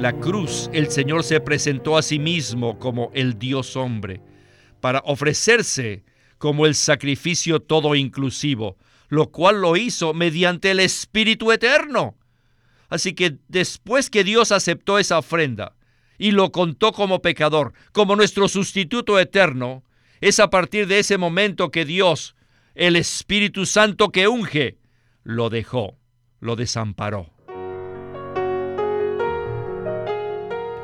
La cruz el Señor se presentó a sí mismo como el Dios hombre, para ofrecerse como el sacrificio todo inclusivo, lo cual lo hizo mediante el Espíritu Eterno. Así que después que Dios aceptó esa ofrenda y lo contó como pecador, como nuestro sustituto eterno, es a partir de ese momento que Dios, el Espíritu Santo que unge, lo dejó, lo desamparó.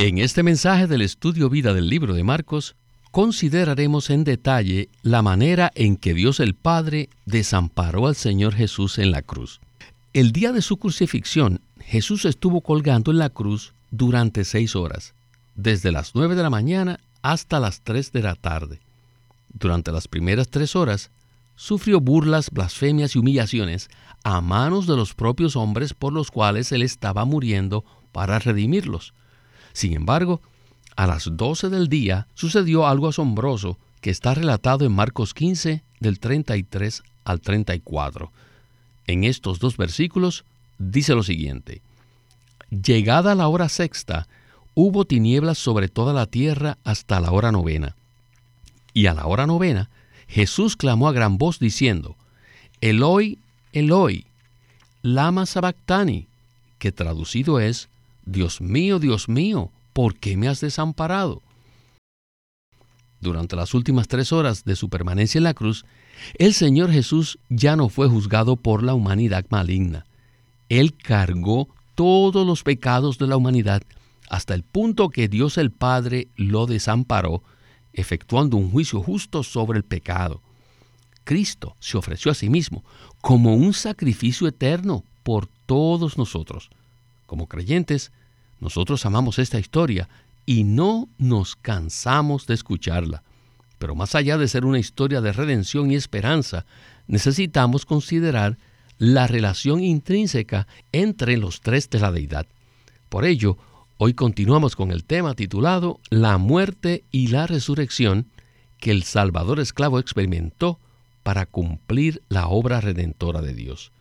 En este mensaje del Estudio Vida del libro de Marcos, consideraremos en detalle la manera en que Dios el Padre desamparó al Señor Jesús en la cruz. El día de su crucifixión, Jesús estuvo colgando en la cruz durante seis horas, desde las nueve de la mañana hasta las tres de la tarde. Durante las primeras tres horas, sufrió burlas, blasfemias y humillaciones a manos de los propios hombres por los cuales él estaba muriendo para redimirlos. Sin embargo, a las 12 del día sucedió algo asombroso que está relatado en Marcos 15 del 33 al 34. En estos dos versículos dice lo siguiente. Llegada la hora sexta, hubo tinieblas sobre toda la tierra hasta la hora novena. Y a la hora novena, Jesús clamó a gran voz diciendo, Eloi, Eloi, lama sabactani, que traducido es, Dios mío, Dios mío, ¿por qué me has desamparado? Durante las últimas tres horas de su permanencia en la cruz, el Señor Jesús ya no fue juzgado por la humanidad maligna. Él cargó todos los pecados de la humanidad hasta el punto que Dios el Padre lo desamparó, efectuando un juicio justo sobre el pecado. Cristo se ofreció a sí mismo como un sacrificio eterno por todos nosotros. Como creyentes, nosotros amamos esta historia y no nos cansamos de escucharla. Pero más allá de ser una historia de redención y esperanza, necesitamos considerar la relación intrínseca entre los tres de la deidad. Por ello, hoy continuamos con el tema titulado La muerte y la resurrección que el Salvador esclavo experimentó para cumplir la obra redentora de Dios.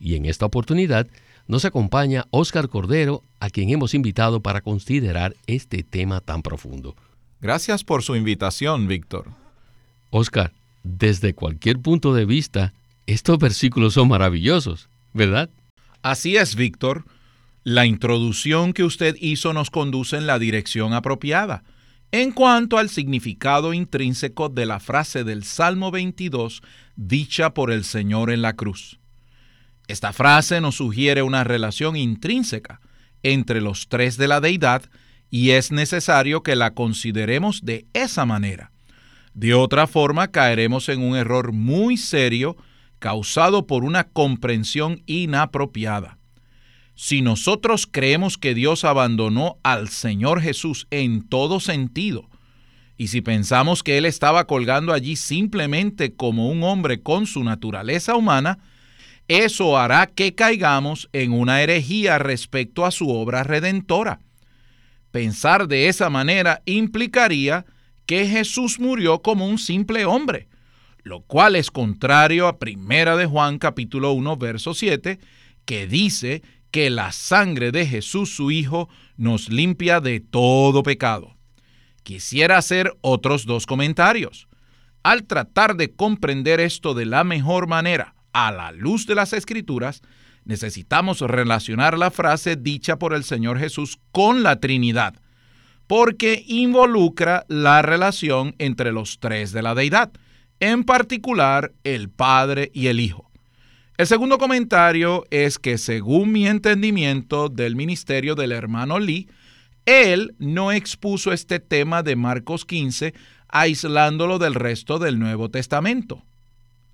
Y en esta oportunidad nos acompaña Óscar Cordero, a quien hemos invitado para considerar este tema tan profundo. Gracias por su invitación, Víctor. Óscar, desde cualquier punto de vista, estos versículos son maravillosos, ¿verdad? Así es, Víctor. La introducción que usted hizo nos conduce en la dirección apropiada. En cuanto al significado intrínseco de la frase del Salmo 22 dicha por el Señor en la cruz. Esta frase nos sugiere una relación intrínseca entre los tres de la deidad y es necesario que la consideremos de esa manera. De otra forma, caeremos en un error muy serio causado por una comprensión inapropiada. Si nosotros creemos que Dios abandonó al Señor Jesús en todo sentido, y si pensamos que Él estaba colgando allí simplemente como un hombre con su naturaleza humana, eso hará que caigamos en una herejía respecto a su obra redentora. Pensar de esa manera implicaría que Jesús murió como un simple hombre, lo cual es contrario a Primera de Juan capítulo 1 verso 7, que dice que la sangre de Jesús su Hijo nos limpia de todo pecado. Quisiera hacer otros dos comentarios. Al tratar de comprender esto de la mejor manera, a la luz de las escrituras, necesitamos relacionar la frase dicha por el Señor Jesús con la Trinidad, porque involucra la relación entre los tres de la deidad, en particular el Padre y el Hijo. El segundo comentario es que según mi entendimiento del ministerio del hermano Lee, él no expuso este tema de Marcos 15 aislándolo del resto del Nuevo Testamento.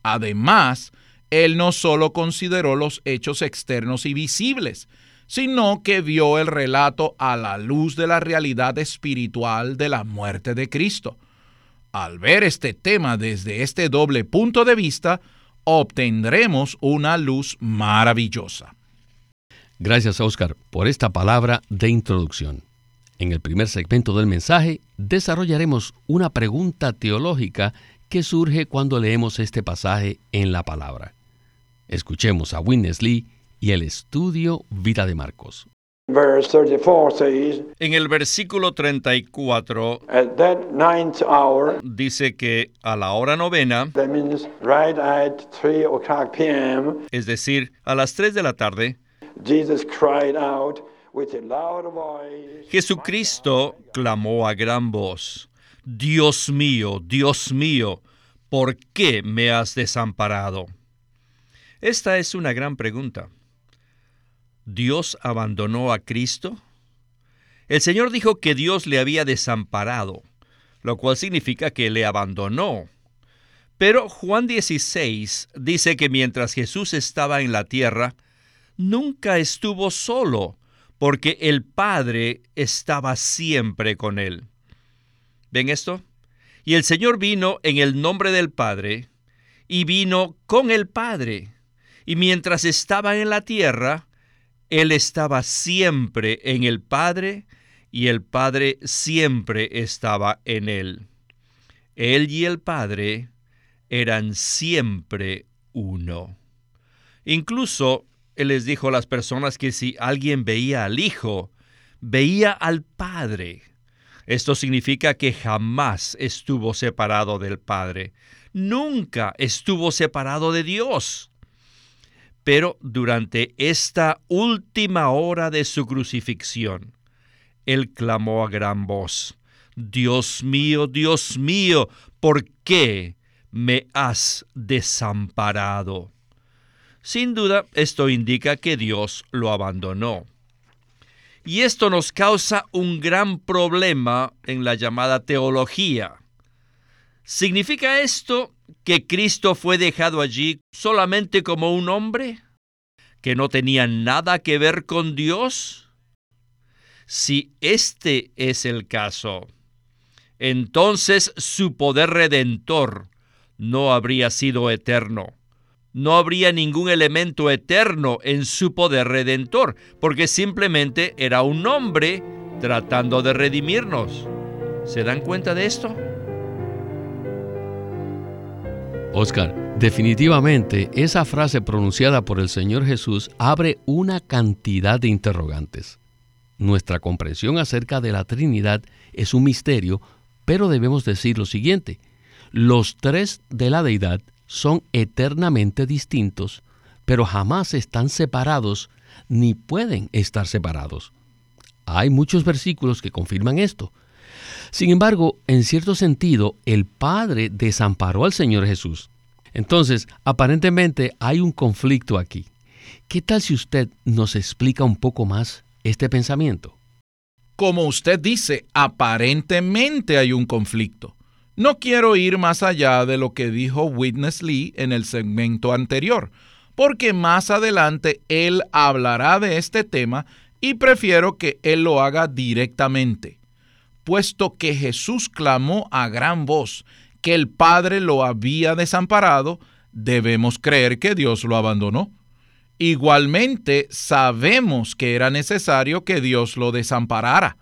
Además, él no solo consideró los hechos externos y visibles, sino que vio el relato a la luz de la realidad espiritual de la muerte de Cristo. Al ver este tema desde este doble punto de vista, obtendremos una luz maravillosa. Gracias, Oscar, por esta palabra de introducción. En el primer segmento del mensaje desarrollaremos una pregunta teológica que surge cuando leemos este pasaje en la palabra. Escuchemos a Witness Lee y el estudio Vida de Marcos. En el versículo 34 dice que a la hora novena, es decir, a las 3 de la tarde, Jesucristo clamó a gran voz, Dios mío, Dios mío, ¿por qué me has desamparado? Esta es una gran pregunta. ¿Dios abandonó a Cristo? El Señor dijo que Dios le había desamparado, lo cual significa que le abandonó. Pero Juan 16 dice que mientras Jesús estaba en la tierra, nunca estuvo solo, porque el Padre estaba siempre con él. ¿Ven esto? Y el Señor vino en el nombre del Padre, y vino con el Padre. Y mientras estaba en la tierra, Él estaba siempre en el Padre, y el Padre siempre estaba en Él. Él y el Padre eran siempre uno. Incluso él les dijo a las personas que si alguien veía al Hijo, veía al Padre. Esto significa que jamás estuvo separado del Padre. Nunca estuvo separado de Dios. Pero durante esta última hora de su crucifixión, Él clamó a gran voz, Dios mío, Dios mío, ¿por qué me has desamparado? Sin duda, esto indica que Dios lo abandonó. Y esto nos causa un gran problema en la llamada teología. ¿Significa esto que Cristo fue dejado allí solamente como un hombre? ¿Que no tenía nada que ver con Dios? Si este es el caso, entonces su poder redentor no habría sido eterno no habría ningún elemento eterno en su poder redentor, porque simplemente era un hombre tratando de redimirnos. ¿Se dan cuenta de esto? Oscar, definitivamente esa frase pronunciada por el Señor Jesús abre una cantidad de interrogantes. Nuestra comprensión acerca de la Trinidad es un misterio, pero debemos decir lo siguiente. Los tres de la deidad son eternamente distintos, pero jamás están separados ni pueden estar separados. Hay muchos versículos que confirman esto. Sin embargo, en cierto sentido, el Padre desamparó al Señor Jesús. Entonces, aparentemente hay un conflicto aquí. ¿Qué tal si usted nos explica un poco más este pensamiento? Como usted dice, aparentemente hay un conflicto. No quiero ir más allá de lo que dijo Witness Lee en el segmento anterior, porque más adelante él hablará de este tema y prefiero que él lo haga directamente. Puesto que Jesús clamó a gran voz que el Padre lo había desamparado, debemos creer que Dios lo abandonó. Igualmente sabemos que era necesario que Dios lo desamparara.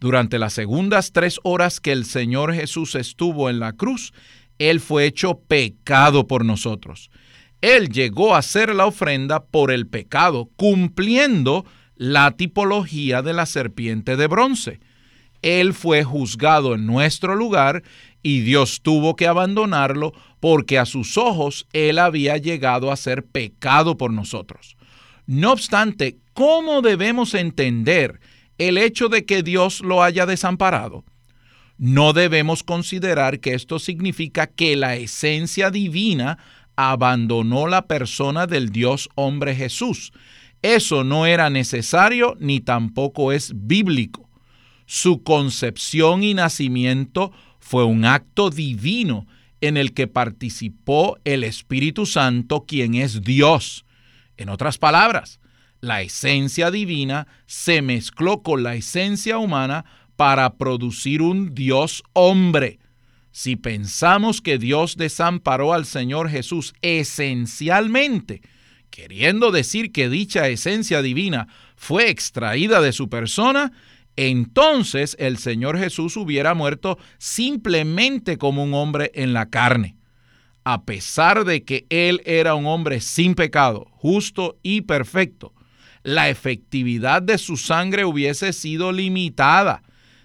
Durante las segundas tres horas que el Señor Jesús estuvo en la cruz, Él fue hecho pecado por nosotros. Él llegó a ser la ofrenda por el pecado, cumpliendo la tipología de la serpiente de bronce. Él fue juzgado en nuestro lugar y Dios tuvo que abandonarlo porque a sus ojos Él había llegado a ser pecado por nosotros. No obstante, ¿cómo debemos entender el hecho de que Dios lo haya desamparado, no debemos considerar que esto significa que la esencia divina abandonó la persona del Dios hombre Jesús. Eso no era necesario ni tampoco es bíblico. Su concepción y nacimiento fue un acto divino en el que participó el Espíritu Santo, quien es Dios. En otras palabras, La esencia divina se mezcló con la esencia humana para producir un Dios hombre. Si pensamos que Dios desamparó al Señor Jesús esencialmente, queriendo decir que dicha esencia divina fue extraída de su persona, entonces el Señor Jesús hubiera muerto simplemente como un hombre en la carne. A pesar de que Él era un hombre sin pecado, justo y perfecto, la efectividad de su sangre hubiese sido limitada,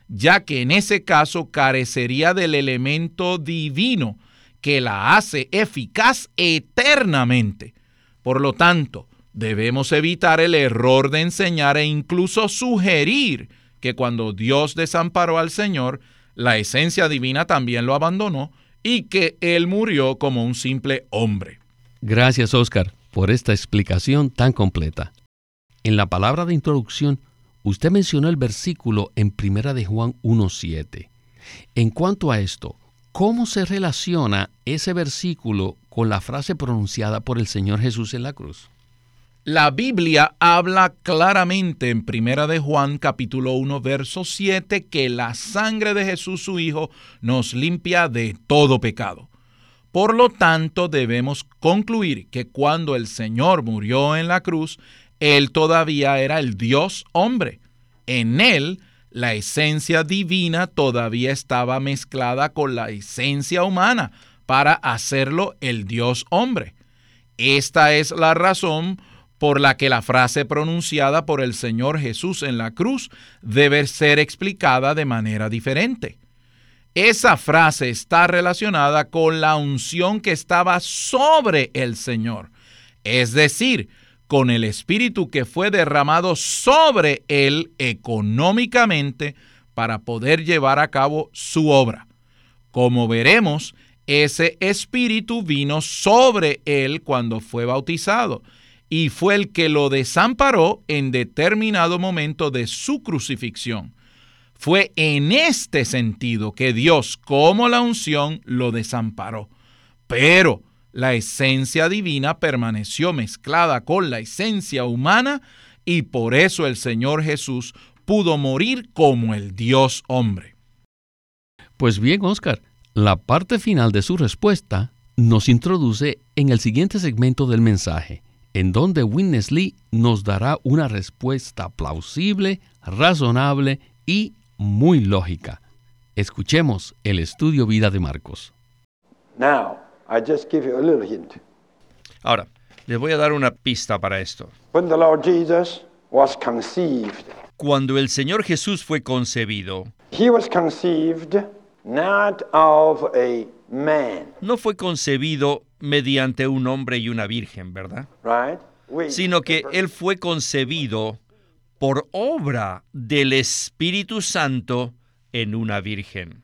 ya que en ese caso carecería del elemento divino que la hace eficaz eternamente. Por lo tanto, debemos evitar el error de enseñar e incluso sugerir que cuando Dios desamparó al Señor, la esencia divina también lo abandonó y que Él murió como un simple hombre. Gracias, Oscar, por esta explicación tan completa. En la palabra de introducción, usted mencionó el versículo en Primera de Juan 1.7. En cuanto a esto, ¿cómo se relaciona ese versículo con la frase pronunciada por el Señor Jesús en la cruz? La Biblia habla claramente en Primera de Juan capítulo 1 verso 7 que la sangre de Jesús su hijo nos limpia de todo pecado. Por lo tanto, debemos concluir que cuando el Señor murió en la cruz, él todavía era el Dios hombre. En él la esencia divina todavía estaba mezclada con la esencia humana para hacerlo el Dios hombre. Esta es la razón por la que la frase pronunciada por el Señor Jesús en la cruz debe ser explicada de manera diferente. Esa frase está relacionada con la unción que estaba sobre el Señor, es decir, con el Espíritu que fue derramado sobre él económicamente para poder llevar a cabo su obra. Como veremos, ese Espíritu vino sobre él cuando fue bautizado y fue el que lo desamparó en determinado momento de su crucifixión. Fue en este sentido que Dios, como la unción, lo desamparó. Pero la esencia divina permaneció mezclada con la esencia humana y por eso el Señor Jesús pudo morir como el Dios hombre. Pues bien, Oscar, la parte final de su respuesta nos introduce en el siguiente segmento del mensaje, en donde Witness Lee nos dará una respuesta plausible, razonable y muy lógica. Escuchemos el estudio vida de Marcos. Now, I just give you a little hint. Ahora, les voy a dar una pista para esto. When the Lord Jesus was conceived, Cuando el Señor Jesús fue concebido, he was conceived not of a. No fue concebido mediante un hombre y una virgen, ¿verdad? Sino que Él fue concebido por obra del Espíritu Santo en una virgen.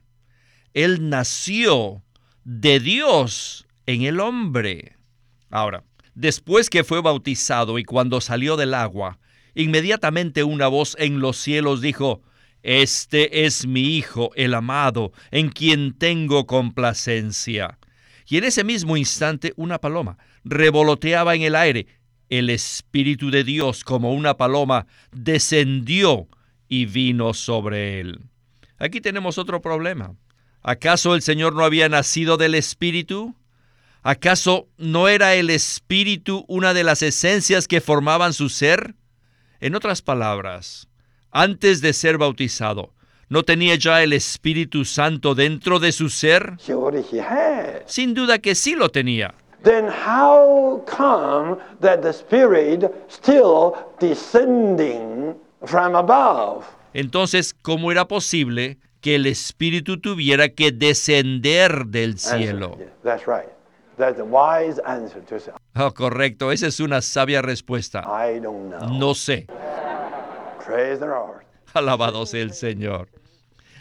Él nació de Dios en el hombre. Ahora, después que fue bautizado y cuando salió del agua, inmediatamente una voz en los cielos dijo, Este es mi Hijo, el amado, en quien tengo complacencia. Y en ese mismo instante una paloma revoloteaba en el aire. El Espíritu de Dios, como una paloma, descendió y vino sobre él. Aquí tenemos otro problema. ¿Acaso el Señor no había nacido del Espíritu? ¿Acaso no era el Espíritu una de las esencias que formaban su ser? En otras palabras, antes de ser bautizado, ¿No tenía ya el Espíritu Santo dentro de su ser? Sin duda que sí lo tenía. Then how come that the Spirit still descending from above? Entonces, ¿cómo era posible que el Espíritu tuviera que descender del cielo? That's right. That's a wise answer to oh, correcto, esa es una sabia respuesta. I don't know. No sé. Alabado sea el Señor.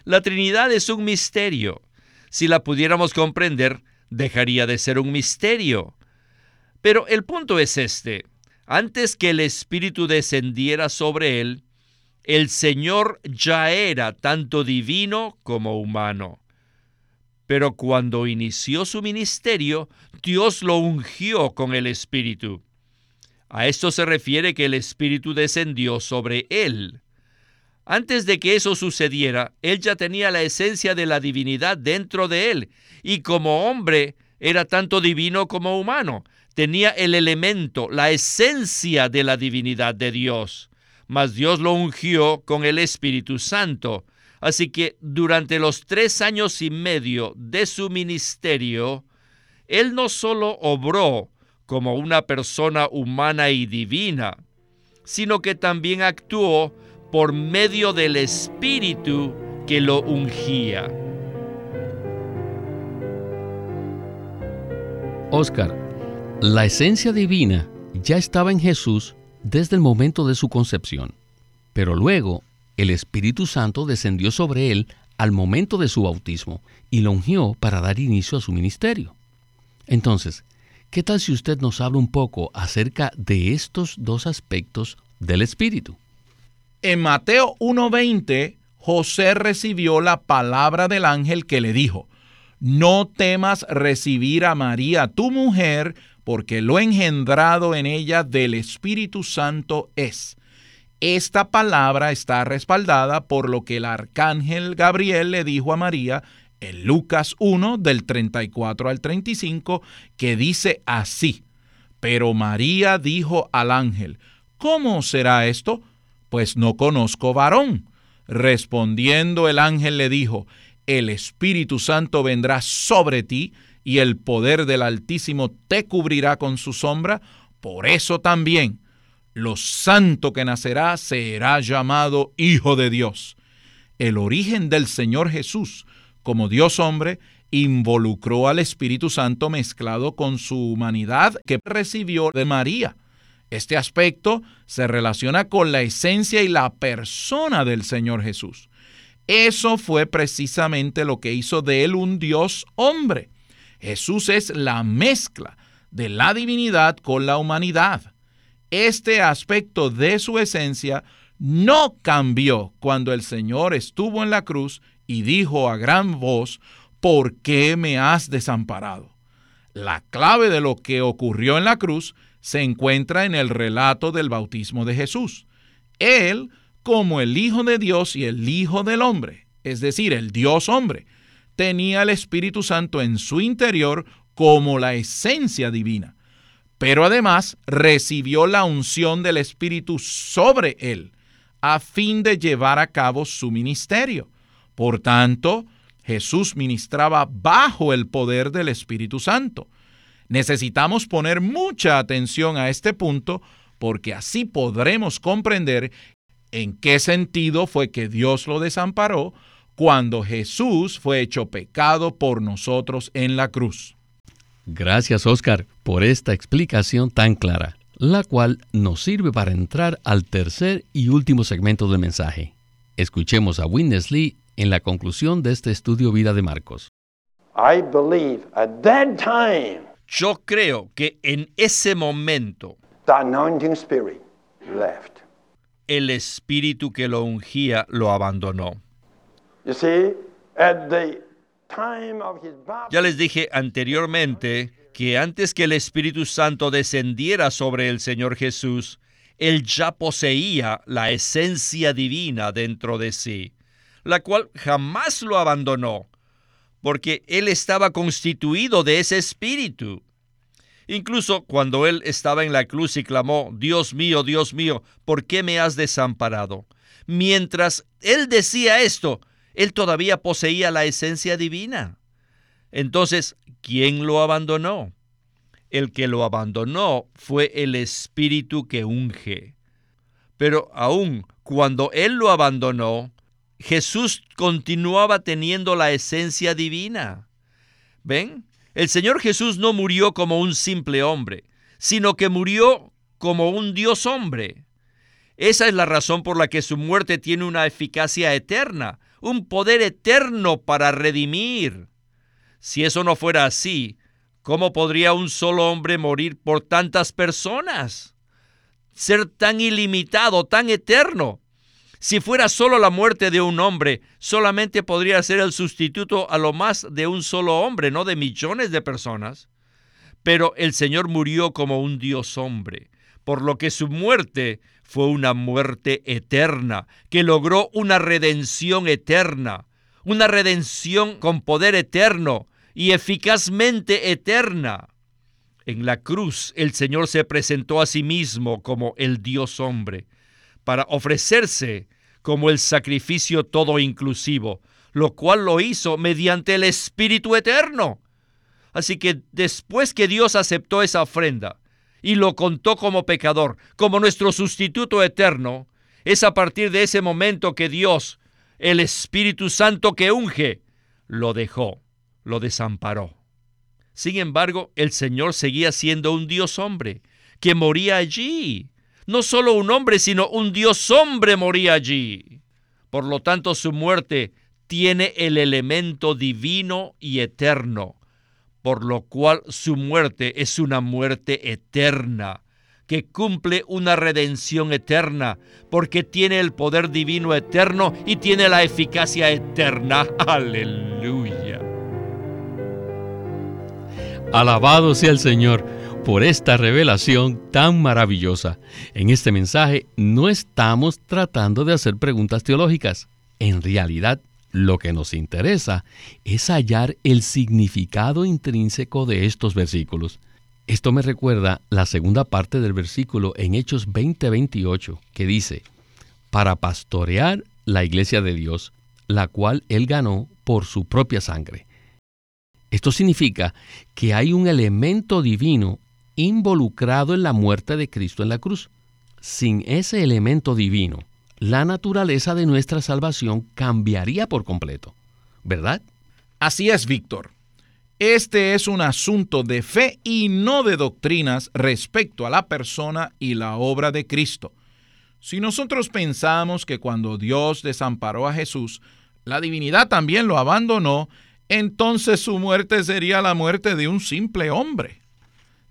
La Trinidad es un misterio. Si la pudiéramos comprender, dejaría de ser un misterio. Pero el punto es este. Antes que el Espíritu descendiera sobre él, el Señor ya era tanto divino como humano. Pero cuando inició su ministerio, Dios lo ungió con el Espíritu. A esto se refiere que el Espíritu descendió sobre él. Antes de que eso sucediera, él ya tenía la esencia de la divinidad dentro de él, y como hombre era tanto divino como humano. Tenía el elemento, la esencia de la divinidad de Dios. Mas Dios lo ungió con el Espíritu Santo. Así que durante los tres años y medio de su ministerio, él no solo obró como una persona humana y divina, sino que también actuó por medio del Espíritu que lo ungía. Oscar, la esencia divina ya estaba en Jesús desde el momento de su concepción, pero luego el Espíritu Santo descendió sobre él al momento de su bautismo y lo ungió para dar inicio a su ministerio. Entonces, ¿qué tal si usted nos habla un poco acerca de estos dos aspectos del Espíritu? En Mateo 1.20, José recibió la palabra del ángel que le dijo, no temas recibir a María, tu mujer, porque lo engendrado en ella del Espíritu Santo es. Esta palabra está respaldada por lo que el arcángel Gabriel le dijo a María en Lucas 1 del 34 al 35, que dice así, pero María dijo al ángel, ¿cómo será esto? pues no conozco varón. Respondiendo el ángel le dijo, el Espíritu Santo vendrá sobre ti y el poder del Altísimo te cubrirá con su sombra, por eso también lo santo que nacerá será llamado Hijo de Dios. El origen del Señor Jesús como Dios hombre involucró al Espíritu Santo mezclado con su humanidad que recibió de María. Este aspecto se relaciona con la esencia y la persona del Señor Jesús. Eso fue precisamente lo que hizo de él un Dios hombre. Jesús es la mezcla de la divinidad con la humanidad. Este aspecto de su esencia no cambió cuando el Señor estuvo en la cruz y dijo a gran voz, ¿por qué me has desamparado? La clave de lo que ocurrió en la cruz se encuentra en el relato del bautismo de Jesús. Él, como el Hijo de Dios y el Hijo del hombre, es decir, el Dios hombre, tenía el Espíritu Santo en su interior como la esencia divina, pero además recibió la unción del Espíritu sobre él, a fin de llevar a cabo su ministerio. Por tanto, Jesús ministraba bajo el poder del Espíritu Santo. Necesitamos poner mucha atención a este punto porque así podremos comprender en qué sentido fue que Dios lo desamparó cuando Jesús fue hecho pecado por nosotros en la cruz. Gracias, Oscar, por esta explicación tan clara, la cual nos sirve para entrar al tercer y último segmento del mensaje. Escuchemos a Witness Lee en la conclusión de este estudio vida de Marcos. I believe at that time yo creo que en ese momento el espíritu que lo ungía lo abandonó. Ya les dije anteriormente que antes que el Espíritu Santo descendiera sobre el Señor Jesús, él ya poseía la esencia divina dentro de sí, la cual jamás lo abandonó porque él estaba constituido de ese espíritu. Incluso cuando él estaba en la cruz y clamó, Dios mío, Dios mío, ¿por qué me has desamparado? Mientras él decía esto, él todavía poseía la esencia divina. Entonces, ¿quién lo abandonó? El que lo abandonó fue el espíritu que unge. Pero aún cuando él lo abandonó, Jesús continuaba teniendo la esencia divina. ¿Ven? El Señor Jesús no murió como un simple hombre, sino que murió como un Dios hombre. Esa es la razón por la que su muerte tiene una eficacia eterna, un poder eterno para redimir. Si eso no fuera así, ¿cómo podría un solo hombre morir por tantas personas? Ser tan ilimitado, tan eterno. Si fuera solo la muerte de un hombre, solamente podría ser el sustituto a lo más de un solo hombre, no de millones de personas. Pero el Señor murió como un Dios hombre, por lo que su muerte fue una muerte eterna, que logró una redención eterna, una redención con poder eterno y eficazmente eterna. En la cruz el Señor se presentó a sí mismo como el Dios hombre, para ofrecerse como el sacrificio todo inclusivo, lo cual lo hizo mediante el Espíritu Eterno. Así que después que Dios aceptó esa ofrenda y lo contó como pecador, como nuestro sustituto eterno, es a partir de ese momento que Dios, el Espíritu Santo que unge, lo dejó, lo desamparó. Sin embargo, el Señor seguía siendo un Dios hombre, que moría allí. No solo un hombre, sino un Dios hombre moría allí. Por lo tanto, su muerte tiene el elemento divino y eterno, por lo cual su muerte es una muerte eterna, que cumple una redención eterna, porque tiene el poder divino eterno y tiene la eficacia eterna. Aleluya. Alabado sea el Señor por esta revelación tan maravillosa. En este mensaje no estamos tratando de hacer preguntas teológicas. En realidad lo que nos interesa es hallar el significado intrínseco de estos versículos. Esto me recuerda la segunda parte del versículo en Hechos 20:28, que dice, para pastorear la iglesia de Dios, la cual él ganó por su propia sangre. Esto significa que hay un elemento divino involucrado en la muerte de Cristo en la cruz. Sin ese elemento divino, la naturaleza de nuestra salvación cambiaría por completo, ¿verdad? Así es, Víctor. Este es un asunto de fe y no de doctrinas respecto a la persona y la obra de Cristo. Si nosotros pensamos que cuando Dios desamparó a Jesús, la divinidad también lo abandonó, entonces su muerte sería la muerte de un simple hombre.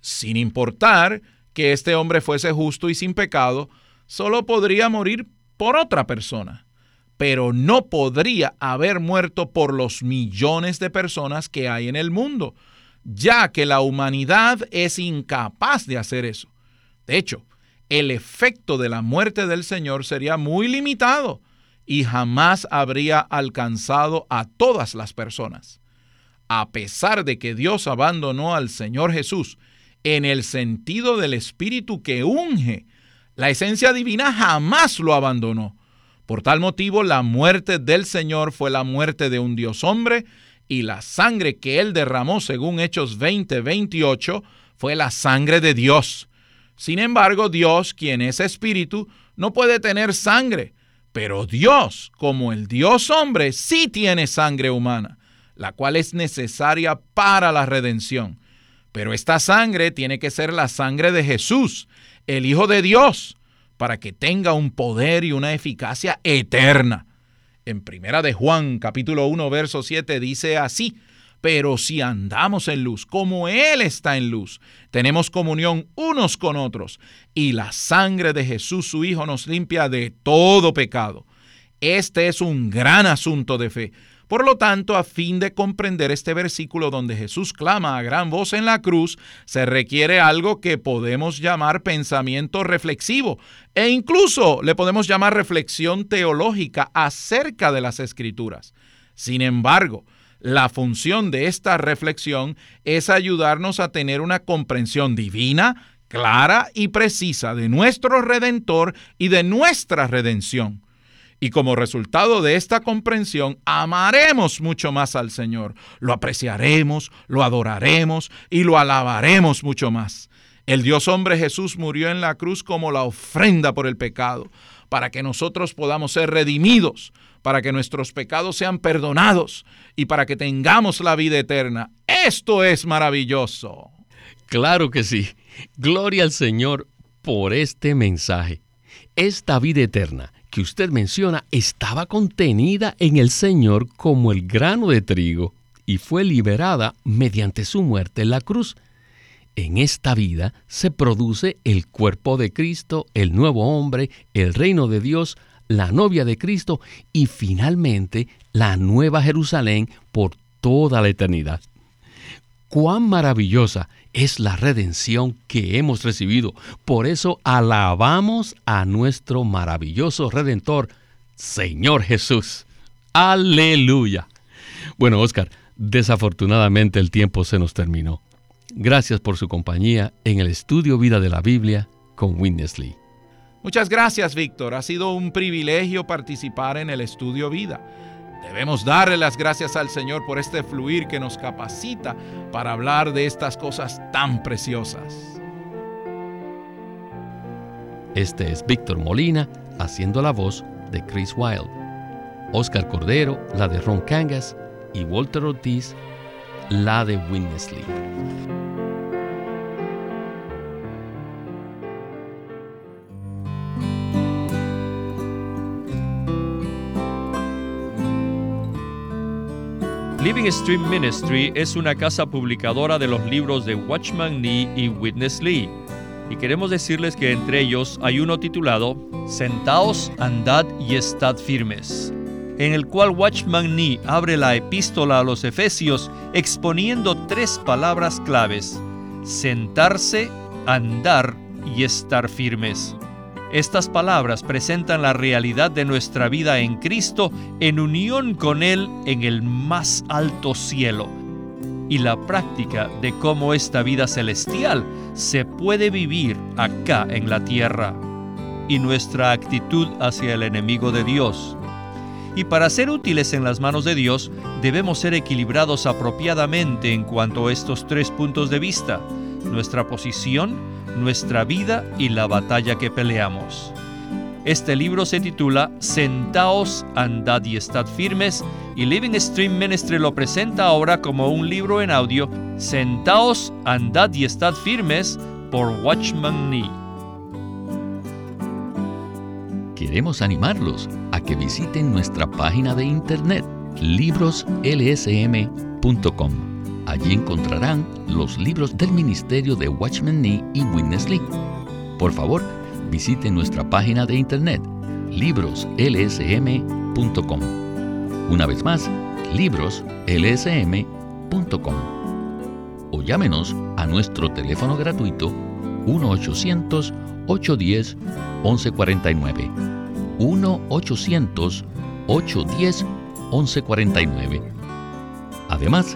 Sin importar que este hombre fuese justo y sin pecado, solo podría morir por otra persona, pero no podría haber muerto por los millones de personas que hay en el mundo, ya que la humanidad es incapaz de hacer eso. De hecho, el efecto de la muerte del Señor sería muy limitado y jamás habría alcanzado a todas las personas. A pesar de que Dios abandonó al Señor Jesús en el sentido del Espíritu que unge, la esencia divina jamás lo abandonó. Por tal motivo, la muerte del Señor fue la muerte de un Dios hombre y la sangre que él derramó, según Hechos 20, 28, fue la sangre de Dios. Sin embargo, Dios, quien es espíritu, no puede tener sangre, pero Dios, como el Dios hombre, sí tiene sangre humana, la cual es necesaria para la redención. Pero esta sangre tiene que ser la sangre de Jesús, el Hijo de Dios, para que tenga un poder y una eficacia eterna. En Primera de Juan, capítulo 1, verso 7 dice así: pero si andamos en luz, como Él está en luz, tenemos comunión unos con otros, y la sangre de Jesús su Hijo nos limpia de todo pecado. Este es un gran asunto de fe, por lo tanto, a fin de comprender este versículo donde Jesús clama a gran voz en la cruz, se requiere algo que podemos llamar pensamiento reflexivo e incluso le podemos llamar reflexión teológica acerca de las escrituras. Sin embargo, la función de esta reflexión es ayudarnos a tener una comprensión divina, clara y precisa de nuestro Redentor y de nuestra redención. Y como resultado de esta comprensión, amaremos mucho más al Señor, lo apreciaremos, lo adoraremos y lo alabaremos mucho más. El Dios hombre Jesús murió en la cruz como la ofrenda por el pecado, para que nosotros podamos ser redimidos, para que nuestros pecados sean perdonados y para que tengamos la vida eterna. Esto es maravilloso. Claro que sí. Gloria al Señor por este mensaje. Esta vida eterna que usted menciona estaba contenida en el Señor como el grano de trigo y fue liberada mediante su muerte en la cruz. En esta vida se produce el cuerpo de Cristo, el nuevo hombre, el reino de Dios, la novia de Cristo y finalmente la nueva Jerusalén por toda la eternidad. Cuán maravillosa es la redención que hemos recibido. Por eso alabamos a nuestro maravilloso Redentor, Señor Jesús. Aleluya. Bueno, Oscar, desafortunadamente el tiempo se nos terminó. Gracias por su compañía en el estudio Vida de la Biblia con Witness Lee. Muchas gracias, Víctor. Ha sido un privilegio participar en el estudio Vida. Debemos darle las gracias al Señor por este fluir que nos capacita para hablar de estas cosas tan preciosas. Este es Víctor Molina haciendo la voz de Chris Wilde, Oscar Cordero la de Ron Cangas y Walter Ortiz la de Winnesley. Living Stream Ministry es una casa publicadora de los libros de Watchman Nee y Witness Lee. Y queremos decirles que entre ellos hay uno titulado Sentaos, andad y estad firmes, en el cual Watchman Nee abre la epístola a los Efesios exponiendo tres palabras claves, sentarse, andar y estar firmes. Estas palabras presentan la realidad de nuestra vida en Cristo en unión con Él en el más alto cielo. Y la práctica de cómo esta vida celestial se puede vivir acá en la tierra. Y nuestra actitud hacia el enemigo de Dios. Y para ser útiles en las manos de Dios, debemos ser equilibrados apropiadamente en cuanto a estos tres puntos de vista, nuestra posición, nuestra vida y la batalla que peleamos. Este libro se titula Sentaos, andad y estad firmes y Living Stream Ministry lo presenta ahora como un libro en audio Sentaos, andad y estad firmes por Watchman Nee. Queremos animarlos a que visiten nuestra página de internet libroslsm.com Allí encontrarán los libros del ministerio de Watchman Nee y Witness Lee. Por favor, visiten nuestra página de internet libroslsm.com. Una vez más, libroslsm.com. O llámenos a nuestro teléfono gratuito 1-800-810-1149. 1-800-810-1149. Además,